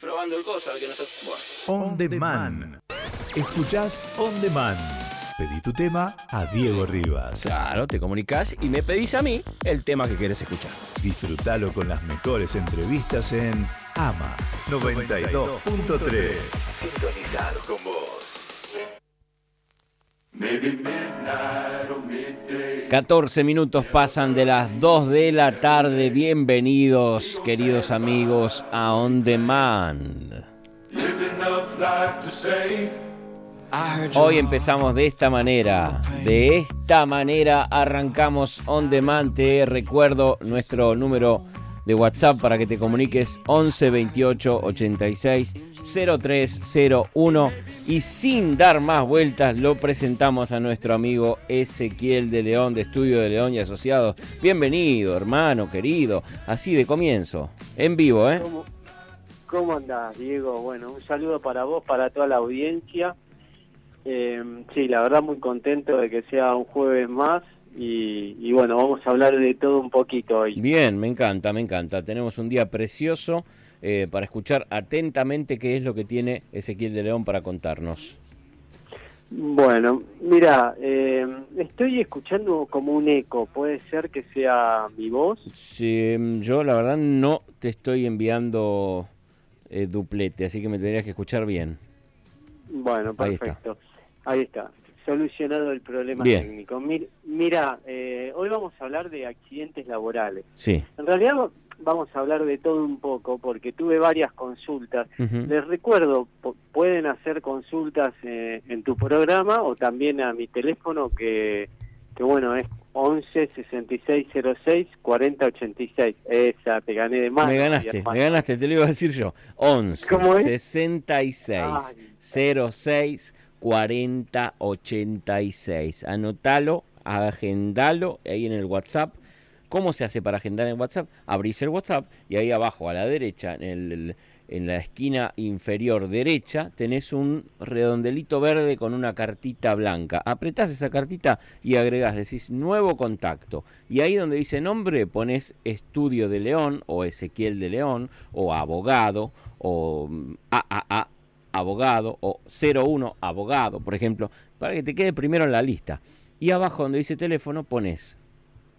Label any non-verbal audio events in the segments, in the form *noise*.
probando el cosa, que no está... On Demand. Escuchás On Demand. Pedí tu tema a Diego Rivas. Claro, te comunicas y me pedís a mí el tema que quieres escuchar. Disfrútalo con las mejores entrevistas en AMA 92.3. Sintonizado con vos. 14 minutos pasan de las 2 de la tarde. Bienvenidos, queridos amigos, a On Demand. Hoy empezamos de esta manera. De esta manera arrancamos On Demand. Te recuerdo nuestro número de WhatsApp para que te comuniques 11 28 86 0301 y sin dar más vueltas lo presentamos a nuestro amigo Ezequiel de León de Estudio de León y Asociados. Bienvenido, hermano querido. Así de comienzo, en vivo, ¿eh? ¿Cómo, cómo andás, Diego? Bueno, un saludo para vos, para toda la audiencia. Eh, sí, la verdad muy contento de que sea un jueves más y, y, bueno, vamos a hablar de todo un poquito hoy. Bien, me encanta, me encanta. Tenemos un día precioso eh, para escuchar atentamente qué es lo que tiene Ezequiel de León para contarnos. Bueno, mira, eh, estoy escuchando como un eco. ¿Puede ser que sea mi voz? Sí, yo la verdad no te estoy enviando eh, duplete, así que me tendrías que escuchar bien. Bueno, perfecto. Ahí está. Ahí está solucionado el problema Bien. técnico. Mir, mira, eh, hoy vamos a hablar de accidentes laborales. Sí. En realidad vamos a hablar de todo un poco porque tuve varias consultas. Les recuerdo, pueden hacer consultas eh, en tu programa o también a mi teléfono que, que bueno, es 11 6606 4086. Esa, te gané de más. me ganaste, me ganaste, te lo iba a decir yo. 11 ¿Cómo es? 66 06 40 86. Anotalo, agendalo ahí en el WhatsApp. ¿Cómo se hace para agendar en WhatsApp? Abrís el WhatsApp y ahí abajo a la derecha, en, el- en la esquina inferior derecha, tenés un redondelito verde con una cartita blanca. Apretás esa cartita y agregás, decís nuevo contacto. Y ahí donde dice nombre, pones Estudio de León o Ezequiel de León o abogado o mm, AAA abogado o 01 abogado, por ejemplo, para que te quede primero en la lista. Y abajo donde dice teléfono pones,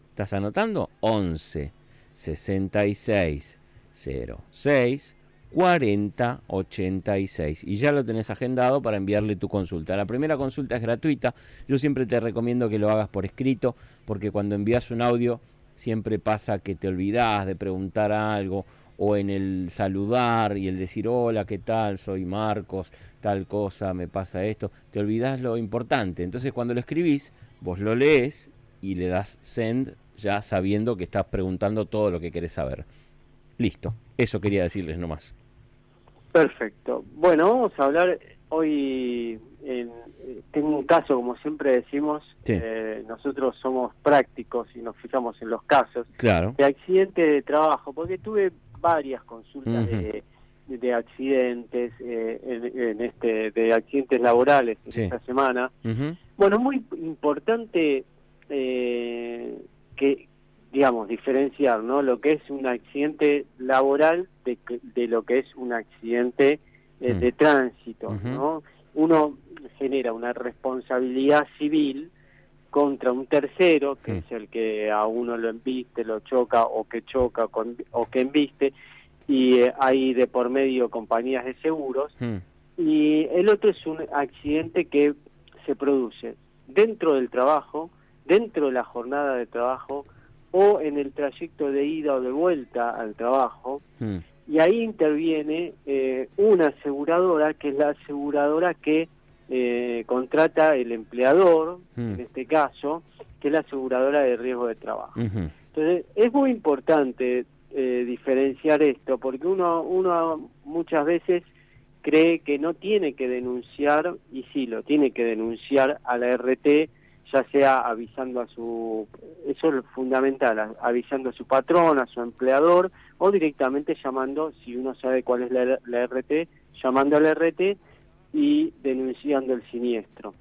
¿estás anotando? 11 66 06 40 86 y ya lo tenés agendado para enviarle tu consulta. La primera consulta es gratuita. Yo siempre te recomiendo que lo hagas por escrito porque cuando envías un audio siempre pasa que te olvidás de preguntar algo o en el saludar y el decir hola, ¿qué tal? Soy Marcos, tal cosa, me pasa esto, te olvidás lo importante. Entonces cuando lo escribís, vos lo lees y le das send ya sabiendo que estás preguntando todo lo que querés saber. Listo, eso quería decirles nomás. Perfecto. Bueno, vamos a hablar hoy. En, eh, tengo un caso, como siempre decimos, Sí. eh, nosotros somos prácticos y nos fijamos en los casos Claro. de accidente de trabajo, porque tuve varias consultas de, de accidentes, eh, en, en este, de accidentes laborales en Sí. esta semana. Bueno, muy importante eh, que, digamos, diferenciar, ¿no? Lo que es un accidente laboral de, de lo que es un accidente eh, Mm. de tránsito. ¿no? Uno genera una responsabilidad civil contra un tercero, que Mm. es el que a uno lo embiste, lo choca o que choca con- o que embiste, y eh, hay de por medio compañías de seguros, Mm. y el otro es un accidente que se produce dentro del trabajo, dentro de la jornada de trabajo o en el trayecto de ida o de vuelta al trabajo. Mm. Y ahí interviene eh, una aseguradora, que es la aseguradora que eh, contrata el empleador, Mm. en este caso, que es la aseguradora de riesgo de trabajo. Entonces, es muy importante eh, diferenciar esto, porque uno, uno muchas veces cree que no tiene que denunciar, y sí, lo tiene que denunciar a la RT, ya sea avisando a su, eso es fundamental, a- avisando a su patrón, a su empleador, o directamente llamando, si uno sabe cuál es la, la RT, llamando a la RT y denunciando el siniestro.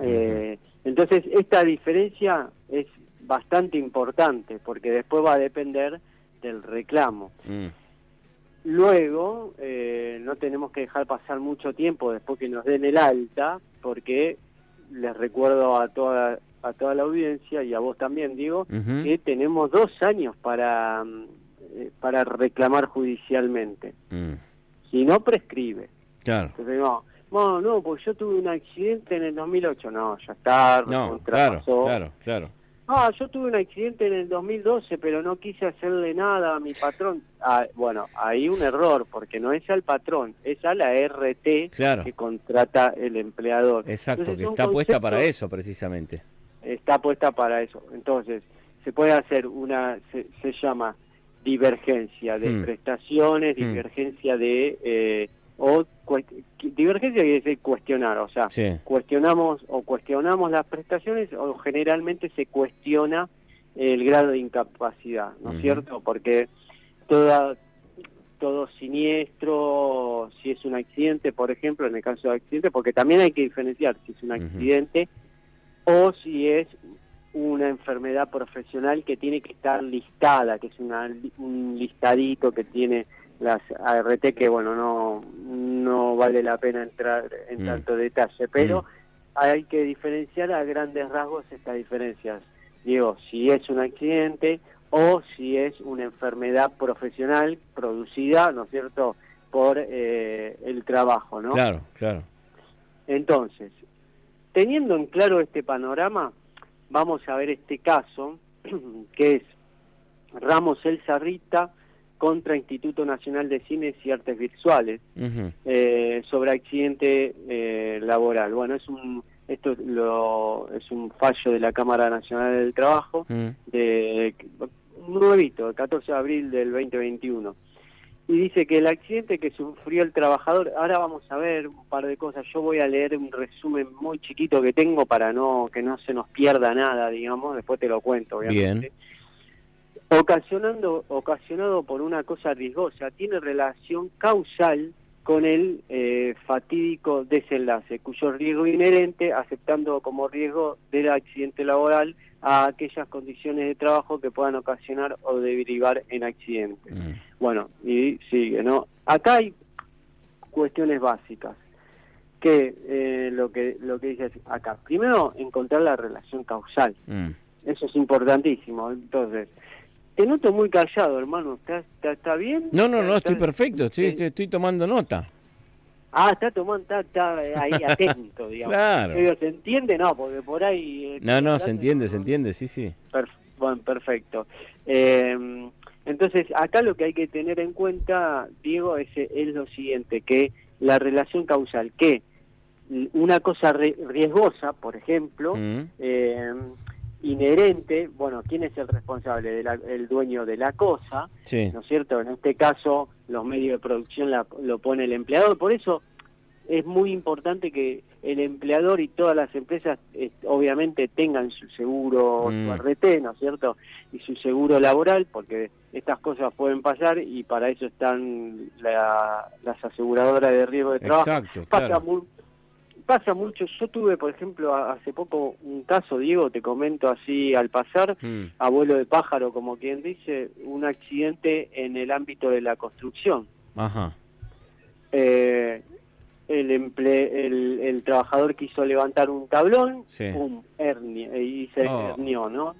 Eh, entonces, esta diferencia es bastante importante porque después va a depender del reclamo. Mm. luego eh, no tenemos que dejar pasar mucho tiempo después que nos den el alta, porque les recuerdo a toda a toda la audiencia y a vos también digo que tenemos dos años para eh, para reclamar judicialmente. Mm, Si no prescribe. Claro. Entonces no, no, no, porque yo tuve un accidente en el 2008. No, ya está. No, claro, claro, claro. Ah, yo tuve un accidente en el 2012, pero no quise hacerle nada a mi patrón. Ah, bueno, hay un error, porque no es al patrón, es a la RT Claro. que contrata el empleador. Exacto, Entonces, que está puesta para eso precisamente. Está puesta para eso. Entonces, se puede hacer una, se, se llama divergencia de Mm. prestaciones, Mm. divergencia de... Eh, o divergencia quiere decir cuestionar, o sea, Sí. cuestionamos o cuestionamos las prestaciones o generalmente se cuestiona el grado de incapacidad, ¿no es cierto? Porque toda todo siniestro, si es un accidente, por ejemplo, en el caso de accidente, porque también hay que diferenciar si es un accidente o si es una enfermedad profesional que tiene que estar listada, que es una, un listadito que tiene las ART que bueno no no vale la pena entrar en Mm. tanto detalle pero hay que diferenciar a grandes rasgos estas diferencias digo si es un accidente o si es una enfermedad profesional producida no es cierto por eh, el trabajo no Claro, claro. entonces teniendo en claro este panorama vamos a ver este caso *clears throat* que es Ramos El Zarrita contra Instituto Nacional de Cines y Artes Visuales eh, sobre accidente eh, laboral. Bueno, es un esto lo, es un fallo de la Cámara Nacional del Trabajo Mm. de nuevito, el 14 de abril del 2021. Y dice que el accidente que sufrió el trabajador, ahora vamos a ver un par de cosas, yo voy a leer un resumen muy chiquito que tengo para no que no se nos pierda nada, digamos, después te lo cuento, obviamente. Ocasionando, ocasionado por una cosa riesgosa, tiene relación causal con el eh, fatídico desenlace, cuyo riesgo inherente, aceptando como riesgo del accidente laboral a aquellas condiciones de trabajo que puedan ocasionar o derivar en accidentes. Mm. Bueno, y sigue, ¿no? Acá hay cuestiones básicas que eh, lo que lo que dice acá. Primero, encontrar la relación causal. Mm. Eso es importantísimo. Entonces, te noto muy callado, hermano. ¿Está, bien? No, no, no, ¿Está- estoy perfecto, estoy, estoy, estoy tomando nota. Ah, está tomando, está, está ahí *laughs* atento, digamos. Claro. Digo, ¿Se entiende? No, porque por ahí... eh, No, no, se entiende, se entiende, sí, sí. Per- bueno, perfecto. Eh, entonces, acá lo que hay que tener en cuenta, Diego, es, es lo siguiente, que la relación causal, que una cosa riesgosa, por ejemplo, Mm. eh, inherente, bueno, ¿quién es el responsable? De la- el dueño de la cosa, Sí, ¿no es cierto? En este caso, los medios de producción la- lo pone el empleador, por eso es muy importante que el empleador y todas las empresas eh, obviamente tengan su seguro, Mm. su RT, ¿no es cierto? Y su seguro laboral, porque estas cosas pueden pasar y para eso están la- las aseguradoras de riesgo de trabajo. exacto, Pasa, claro. mu- pasa mucho, yo tuve, por ejemplo, hace poco un caso, Diego, te comento así al pasar, Mm. abuelo de pájaro, como quien dice, un accidente en el ámbito de la construcción. Ajá. Eh, el, emple- el, el trabajador quiso levantar un tablón, Sí. pum, hernia, y se Oh. hernió, ¿no?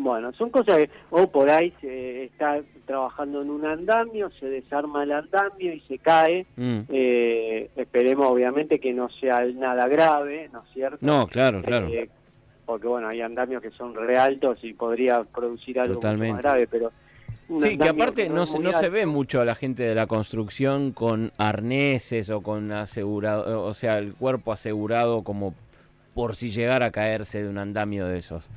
Bueno, son cosas que, o por ahí se está trabajando en un andamio, se desarma el andamio y se cae. Mm. Eh, esperemos, obviamente, que no sea nada grave, ¿no es cierto? No, claro, claro. Eh, porque, bueno, hay andamios que son re altos y podría producir algo mucho Totalmente. más grave, pero... Sí, que aparte no, es se- no se ve mucho a la gente de la construcción con arneses o con asegurado, o sea, el cuerpo asegurado como por si llegara a caerse de un andamio de esos.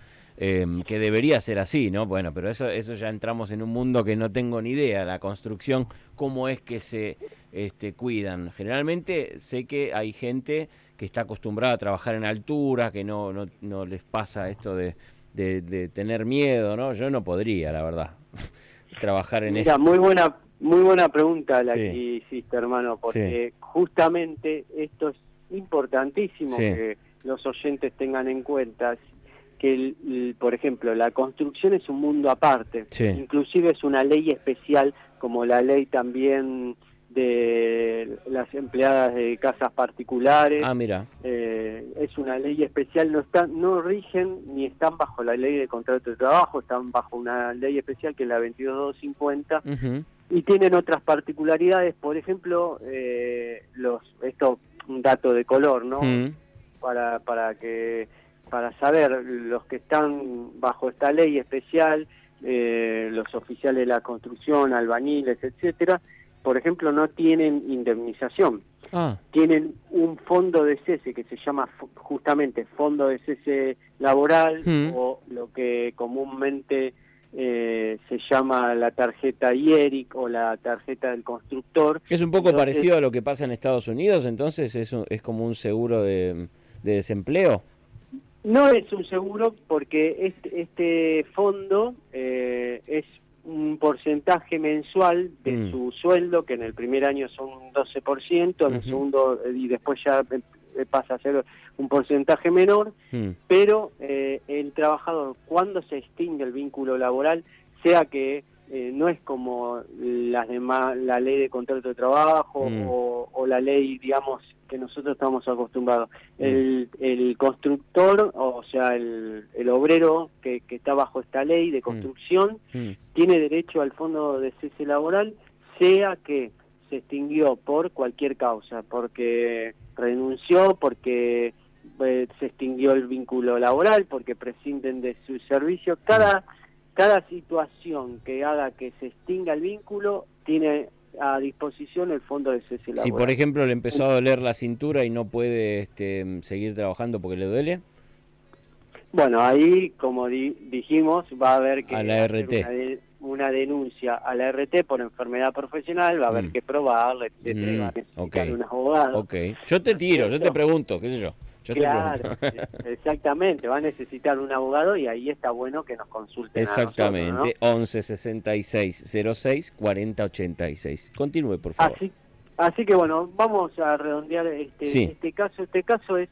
Eh, que debería ser así, ¿no? Bueno, pero eso, eso ya entramos en un mundo que no tengo ni idea. La construcción, cómo es que se este, cuidan. Generalmente sé que hay gente que está acostumbrada a trabajar en altura, que no, no, no les pasa esto de, de, de tener miedo, ¿no? Yo no podría, la verdad, *laughs* trabajar en Mira, eso. muy buena, muy buena pregunta la Sí. que hiciste, hermano, porque justamente esto es importantísimo Sí. que los oyentes tengan en cuenta que, el- el- por ejemplo, la construcción es un mundo aparte, Sí. inclusive es una ley especial como la ley también de las empleadas de casas particulares. Ah, mira. Eh, es una ley especial, no están, no rigen ni están bajo la ley de contrato de trabajo, están bajo una ley especial que es la 22250 y tienen otras particularidades, por ejemplo, eh, los esto un dato de color, ¿no? Mm. Para para que para saber los que están bajo esta ley especial, eh, los oficiales de la construcción, albañiles, etcétera, por ejemplo, no tienen indemnización. Ah. Tienen un fondo de cese que se llama justamente fondo de cese laboral Mm. o lo que comúnmente eh, se llama la tarjeta IERIC o la tarjeta del constructor. Es un poco Entonces- parecido a lo que pasa en Estados Unidos, entonces es, un- es como un seguro de, de desempleo. No es un seguro porque este, este fondo eh, es un porcentaje mensual de Mm. su sueldo, que en el primer año son un 12%, en el segundo eh, y después ya eh, eh, pasa a ser un porcentaje menor, Mm. pero eh, el trabajador cuando se extingue el vínculo laboral, sea que eh, no es como las demás, la ley de contrato de trabajo Mm. o, o la ley, digamos, que nosotros estamos acostumbrados. Mm. El, el constructor, o sea, el, el obrero que, que está bajo esta ley de construcción, Mm. tiene derecho al fondo de cese laboral, sea que se extinguió por cualquier causa, porque renunció, porque eh, se extinguió el vínculo laboral, porque prescinden de su servicio. Cada, cada situación que haga que se extinga el vínculo tiene a disposición el fondo de cese laboral. Si por ejemplo le empezó a doler la cintura y no puede este, seguir trabajando porque le duele, Bueno, ahí, como di- dijimos, va a haber que A la hacer RT. Una, de- una denuncia a la RT por enfermedad profesional, va a haber Mm. que probarla, etcétera, Mm, va a necesitar ok. un abogado. ok. Yo te tiro, yo te pregunto, qué sé yo. Yo Claro, te pregunto. exactamente, va a necesitar un abogado y ahí está bueno que nos consulten. a nosotros, Exactamente, 11 66 06 40 86. Continúe, por ¿no? favor. Así, así que bueno, vamos a redondear este, Sí. este caso. Este caso es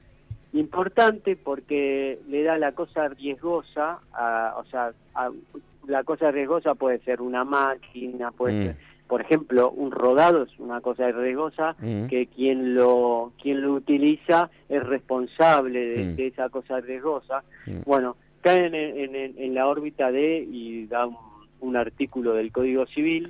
importante porque le da la cosa riesgosa, a- o sea, a- la cosa riesgosa puede ser una máquina, puede Mm. ser, por ejemplo, un rodado es una cosa riesgosa Mm. que quien lo quien lo utiliza es responsable de, Mm. de esa cosa riesgosa. Mm. Bueno, caen en, en- en la órbita de y da un, un artículo del Código Civil,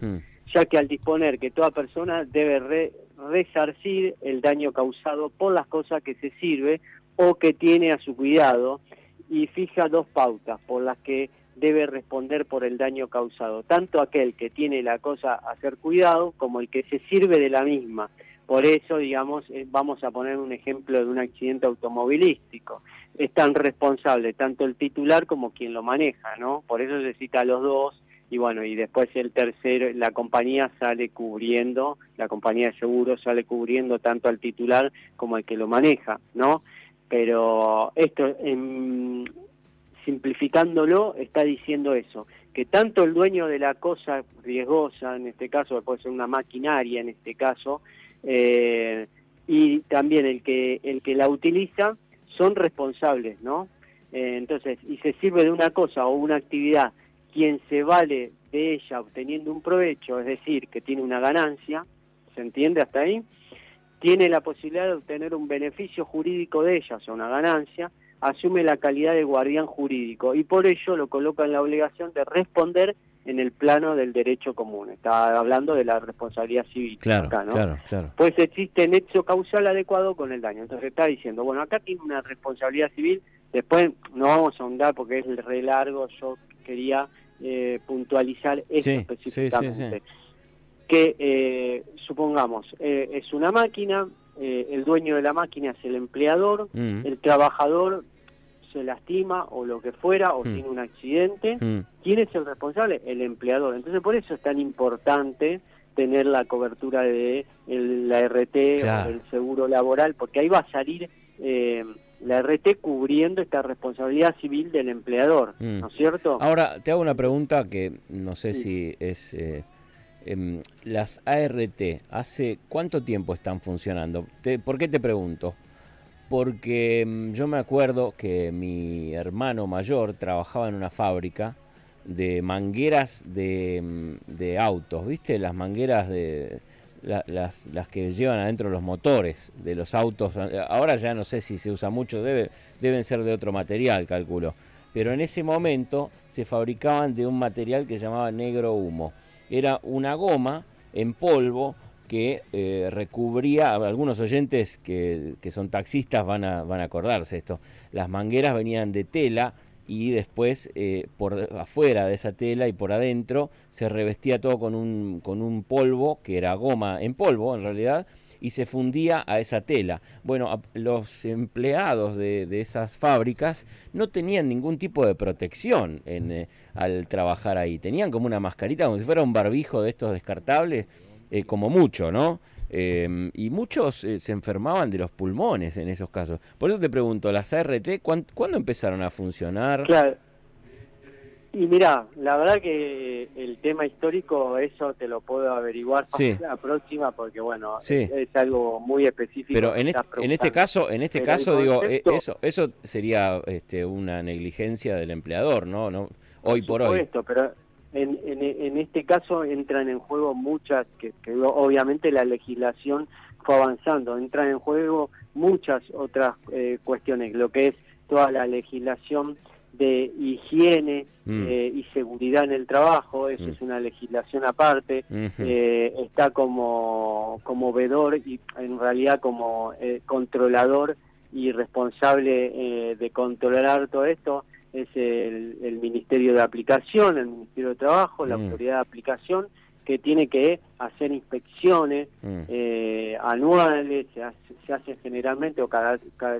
ya que al disponer que toda persona debe re- resarcir el daño causado por las cosas que se sirve o que tiene a su cuidado y fija dos pautas por las que debe responder por el daño causado, tanto aquel que tiene la cosa a ser cuidado como el que se sirve de la misma. Por eso, digamos, eh, vamos a poner un ejemplo de un accidente automovilístico. Es tan responsable tanto el titular como quien lo maneja, ¿no? Por eso se cita a los dos y bueno, y después el tercero, la compañía sale cubriendo, la compañía de seguros sale cubriendo tanto al titular como al que lo maneja, ¿no? Pero esto, em, simplificándolo, está diciendo eso, que tanto el dueño de la cosa riesgosa, en este caso puede ser una maquinaria, en este caso, eh, y también el que el que la utiliza son responsables, ¿no? Eh, entonces, y se sirve de una cosa o una actividad, quien se vale de ella obteniendo un provecho, es decir, que tiene una ganancia, ¿se entiende hasta ahí? Tiene la posibilidad de obtener un beneficio jurídico de ella, o sea, una ganancia, asume la calidad de guardián jurídico y por ello lo coloca en la obligación de responder en el plano del derecho común. Está hablando de la responsabilidad civil Claro, acá, ¿no? claro, claro. Pues existe nexo causal adecuado con el daño. Entonces está diciendo, bueno, acá tiene una responsabilidad civil, después no vamos a ahondar porque es re largo, yo quería eh, puntualizar esto Sí, sí, específicamente. sí, Que eh, supongamos, eh, es una máquina, eh, el dueño de la máquina es el empleador, Mm. el trabajador se lastima o lo que fuera, o Mm. tiene un accidente, Mm. ¿Quién es el responsable? El empleador. Entonces, por eso es tan importante tener la cobertura de el- la RT Claro. o el seguro laboral, porque ahí va a salir eh, la RT cubriendo esta responsabilidad civil del empleador, Mm. ¿no es cierto? Ahora, te hago una pregunta que no sé Sí. si es... eh, em, las ART, ¿hace cuánto tiempo están funcionando? ¿Por qué te pregunto? Porque em, yo me acuerdo que mi hermano mayor trabajaba en una fábrica de mangueras de, de autos, ¿viste? Las mangueras de las, que llevan adentro los motores de los autos. Ahora ya no sé si se usa mucho, debe, deben ser de otro material, calculo. Pero en ese momento se fabricaban de un material que llamaba negro humo. Era una goma en polvo que eh, recubría, algunos oyentes que, que, son taxistas van a, van a acordarse esto, las mangueras venían de tela y después eh, por afuera de esa tela y por adentro se revestía todo con un, con un polvo que era goma en polvo en realidad y se fundía a esa tela. Bueno, los empleados de, esas fábricas no tenían ningún tipo de protección en, eh, al trabajar ahí. Tenían como una mascarita, como si fuera un barbijo de estos descartables, eh, como mucho, ¿no? Em, y muchos eh, se enfermaban de los pulmones en esos casos. Por eso te pregunto, ¿las ART ¿cuándo, empezaron a funcionar? Claro. Y mira, la verdad que el tema histórico, eso te lo puedo averiguar para la próxima, porque bueno, es, algo muy específico. Pero en este, en este caso, en este caso digo, eh, eso, eso sería este, una negligencia del empleador, ¿no? no hoy por, por hoy. pero en, en, este caso entran en juego muchas, que, obviamente la legislación fue avanzando, entran en juego muchas otras eh, cuestiones, lo que es toda la legislación de higiene mm. eh, y seguridad en el trabajo, eso mm. es una legislación aparte, eh, está como, como vedor y en realidad como controlador y responsable de controlar todo esto, es el, Ministerio de Aplicación, el Ministerio de Trabajo, la mm. Autoridad de Aplicación, que tiene que hacer inspecciones mm. eh, anuales, se hace, generalmente o cada,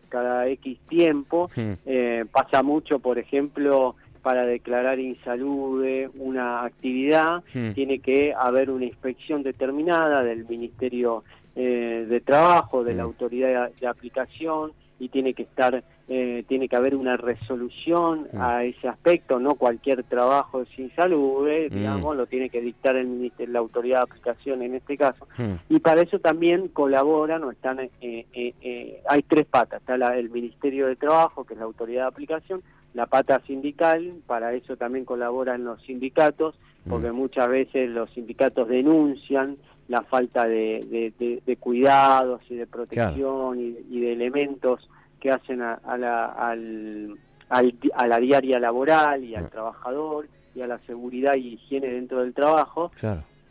cada, X tiempo. Mm. Eh, pasa mucho, por ejemplo, para declarar insalude una actividad, tiene que haber una inspección determinada del Ministerio eh, de Trabajo, de la Autoridad de Aplicación, y tiene que estar eh, tiene que haber una resolución mm. a ese aspecto, no cualquier trabajo sin salud, eh, mm. digamos, lo tiene que dictar el ministerio, la autoridad de aplicación en este caso. Mm. Y para eso también colaboran o están, eh, hay tres patas, está la, el Ministerio de Trabajo, que es la autoridad de aplicación, la pata sindical, para eso también colaboran los sindicatos, porque muchas veces los sindicatos denuncian la falta de, de, cuidados y de protección y de elementos que hacen a, la, al, a la diaria laboral y al ah. trabajador y a la seguridad y higiene dentro del trabajo.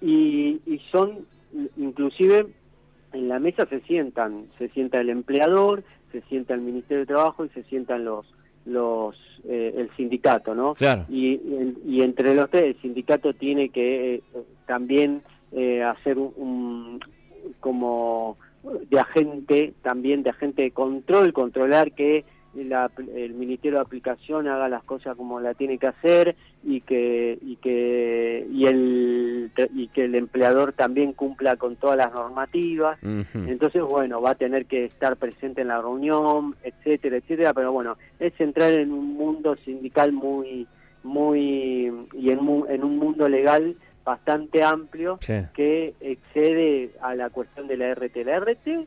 Y, y son, inclusive, en la mesa se sientan, se sienta el empleador, se sienta el Ministerio de Trabajo y se sientan los los eh, el sindicato, ¿no? Y, y, entre los tres el sindicato tiene que eh, también eh, hacer un, como de agente, también de agente de control, controlar que el Ministerio de Aplicación haga las cosas como la tiene que hacer y que y que y el y que el empleador también cumpla con todas las normativas. Entonces, bueno, va a tener que estar presente en la reunión, etcétera, etcétera, pero bueno, es entrar en un mundo sindical muy muy y en, en un mundo legal bastante amplio que excede a la cuestión de la RT. La RT,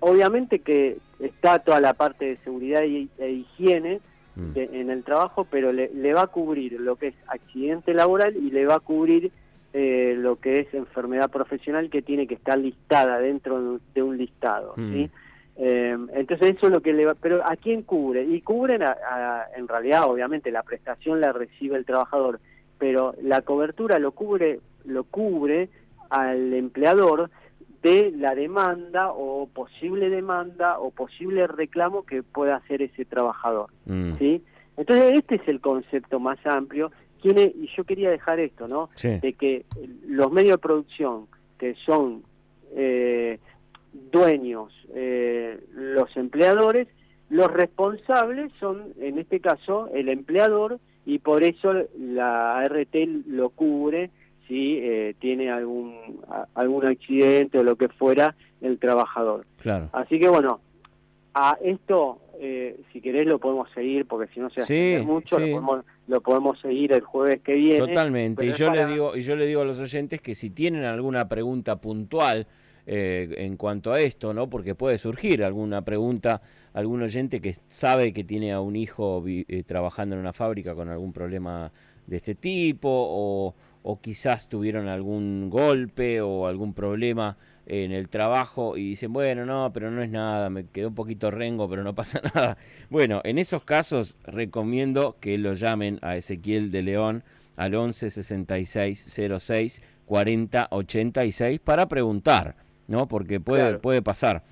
obviamente que está toda la parte de seguridad e higiene mm. en el trabajo, pero le, va a cubrir lo que es accidente laboral y le va a cubrir eh, lo que es enfermedad profesional que tiene que estar listada dentro de un listado. Mm. Eh, entonces eso es lo que le va... Pero ¿a quién cubre? Y cubren, en realidad, obviamente, la prestación la recibe el trabajador, pero la cobertura lo cubre, lo cubre al empleador de la demanda o posible demanda o posible reclamo que pueda hacer ese trabajador. Mm. ¿sí? Entonces este es el concepto más amplio. Tiene, y yo quería dejar esto, ¿no? De que los medios de producción que son eh, dueños, eh, los empleadores, los responsables son, en este caso, el empleador y por eso la RT lo cubre si eh, tiene algún algún accidente o lo que fuera el trabajador. Claro. Así que bueno, a esto eh, si querés lo podemos seguir porque si no se hace mucho lo, podemos, seguir el jueves que viene. Totalmente. Y yo le digo y yo le digo a los oyentes que si tienen alguna pregunta puntual eh, en cuanto a esto, ¿no? Porque puede surgir alguna pregunta algún oyente que sabe que tiene a un hijo eh, trabajando en una fábrica con algún problema de este tipo o, o quizás tuvieron algún golpe o algún problema en el trabajo y dicen, bueno, no, pero no es nada, me quedó un poquito rengo, pero no *laughs* pasa nada. Bueno, en esos casos recomiendo que lo llamen a Ezequiel de León al 11 66 06 40 86 para preguntar, ¿no? Porque puede, puede pasar.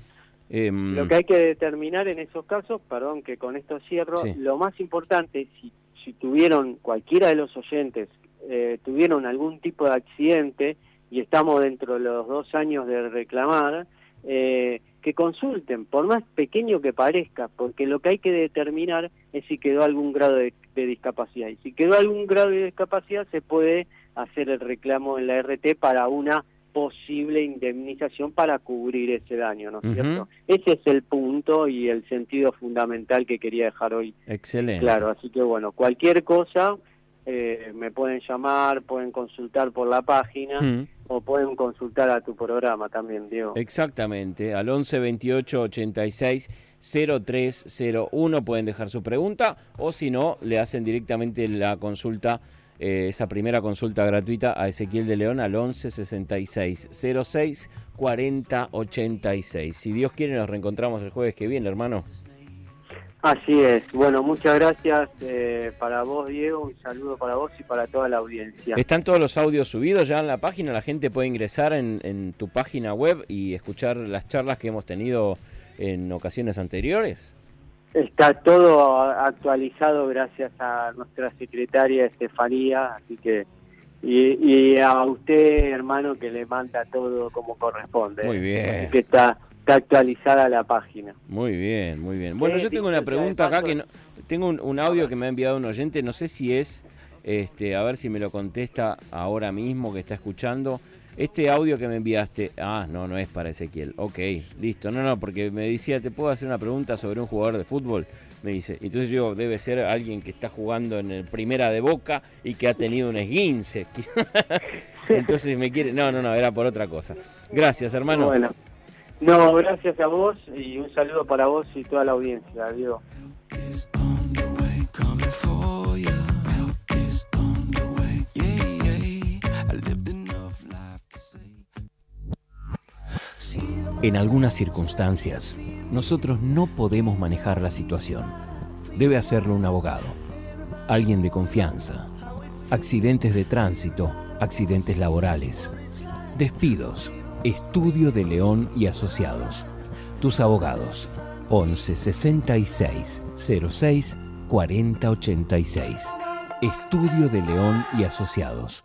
Em, lo que hay que determinar en esos casos, perdón que con esto cierro, lo más importante, si, si tuvieron cualquiera de los oyentes, eh, tuvieron algún tipo de accidente, y estamos dentro de los dos años de reclamar, eh, que consulten, por más pequeño que parezca, porque lo que hay que determinar es si quedó algún grado de, discapacidad. Y si quedó algún grado de discapacidad, se puede hacer el reclamo en la RT para una posible indemnización para cubrir ese daño, ¿no es cierto? Ese es el punto y el sentido fundamental que quería dejar hoy. Excelente. Claro, así que bueno, cualquier cosa eh, me pueden llamar, pueden consultar por la página o pueden consultar a tu programa también, Diego. Exactamente, al 11 28 86 0301 pueden dejar su pregunta o si no, le hacen directamente la consulta, eh, esa primera consulta gratuita a Ezequiel de León al 11 66 06 40 86. Si Dios quiere, nos reencontramos el jueves que viene, hermano. Así es. Bueno, muchas gracias eh, para vos, Diego. Un saludo para vos y para toda la audiencia. ¿Están todos los audios subidos ya en la página? La gente puede ingresar en, tu página web y escuchar las charlas que hemos tenido en ocasiones anteriores. Está todo actualizado gracias a nuestra secretaria Estefanía, así que y, a usted, hermano, que le manda todo como corresponde. Muy bien. Que está está actualizada la página. Muy bien, muy bien. Bueno, yo tengo una pregunta acá que no, tengo un, audio que me ha enviado un oyente, no sé si es, este, a ver si me lo contesta ahora mismo que está escuchando. Este audio que me enviaste, ah, no, no es para Ezequiel. Ok, listo. No, no, porque me decía, ¿te puedo hacer una pregunta sobre un jugador de fútbol? Me dice. Entonces yo, debe ser alguien que está jugando en el primera de Boca y que ha tenido un esguince. *laughs* Entonces me quiere... No, no, no, era por otra cosa. Gracias, hermano. Bueno. No, gracias a vos y un saludo para vos y toda la audiencia. Adiós. En algunas circunstancias, nosotros no podemos manejar la situación. Debe hacerlo un abogado, alguien de confianza. Accidentes de tránsito, accidentes laborales, despidos Estudio de León y Asociados. Tus abogados. 11 66 06 40 86. Estudio de León y Asociados.